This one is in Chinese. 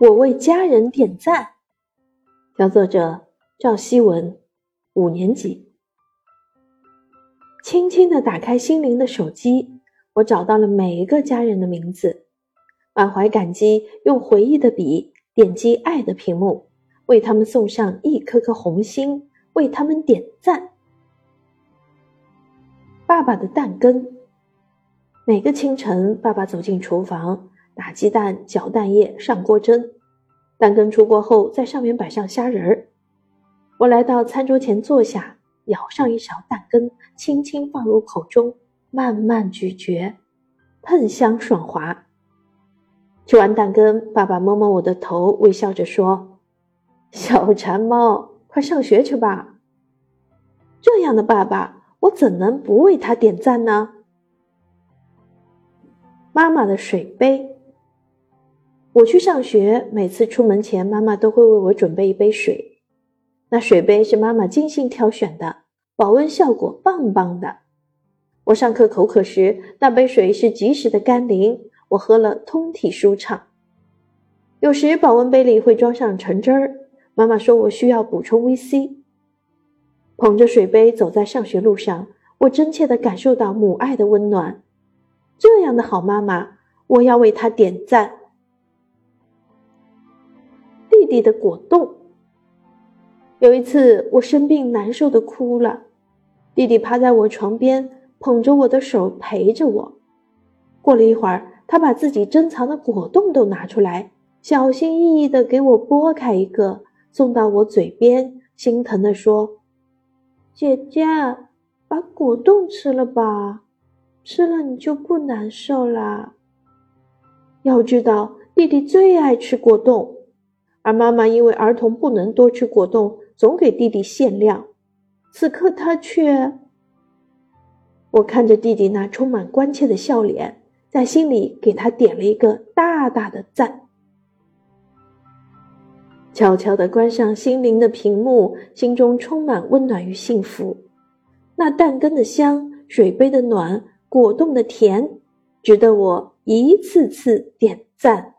我为家人点赞。小作者赵希文，五年级。轻轻的打开心灵的手机，我找到了每一个家人的名字，满怀感激，用回忆的笔点击爱的屏幕，为他们送上一颗颗红心，为他们点赞。爸爸的蛋羹。每个清晨，爸爸走进厨房，打鸡蛋、搅蛋液、上锅蒸。蛋羹出锅后，在上面摆上虾仁儿。我来到餐桌前坐下，舀上一勺蛋羹，轻轻放入口中，慢慢咀嚼，喷香爽滑。吃完蛋羹，爸爸摸摸我的头，微笑着说：“小馋猫，快上学去吧。”这样的爸爸，我怎能不为他点赞呢？妈妈的水杯。我去上学，每次出门前，妈妈都会为我准备一杯水。那水杯是妈妈精心挑选的，保温效果棒棒的。我上课口渴时，那杯水是及时的甘霖，我喝了通体舒畅。有时保温杯里会装上橙汁儿，妈妈说我需要补充 VC。捧着水杯走在上学路上，我真切地感受到母爱的温暖。这样的好妈妈，我要为她点赞。弟弟的果冻。有一次我生病难受的哭了，弟弟趴在我床边，捧着我的手陪着我。过了一会儿，他把自己珍藏的果冻都拿出来，小心翼翼的给我剥开一个，送到我嘴边，心疼的说：“姐姐，把果冻吃了吧。”吃了你就不难受啦。要知道，弟弟最爱吃果冻，而妈妈因为儿童不能多吃果冻，总给弟弟限量。此刻他却……我看着弟弟那充满关切的笑脸，在心里给他点了一个大大的赞。悄悄地关上心灵的屏幕，心中充满温暖与幸福。那蛋羹的香，水杯的暖。果冻的甜，值得我一次次点赞。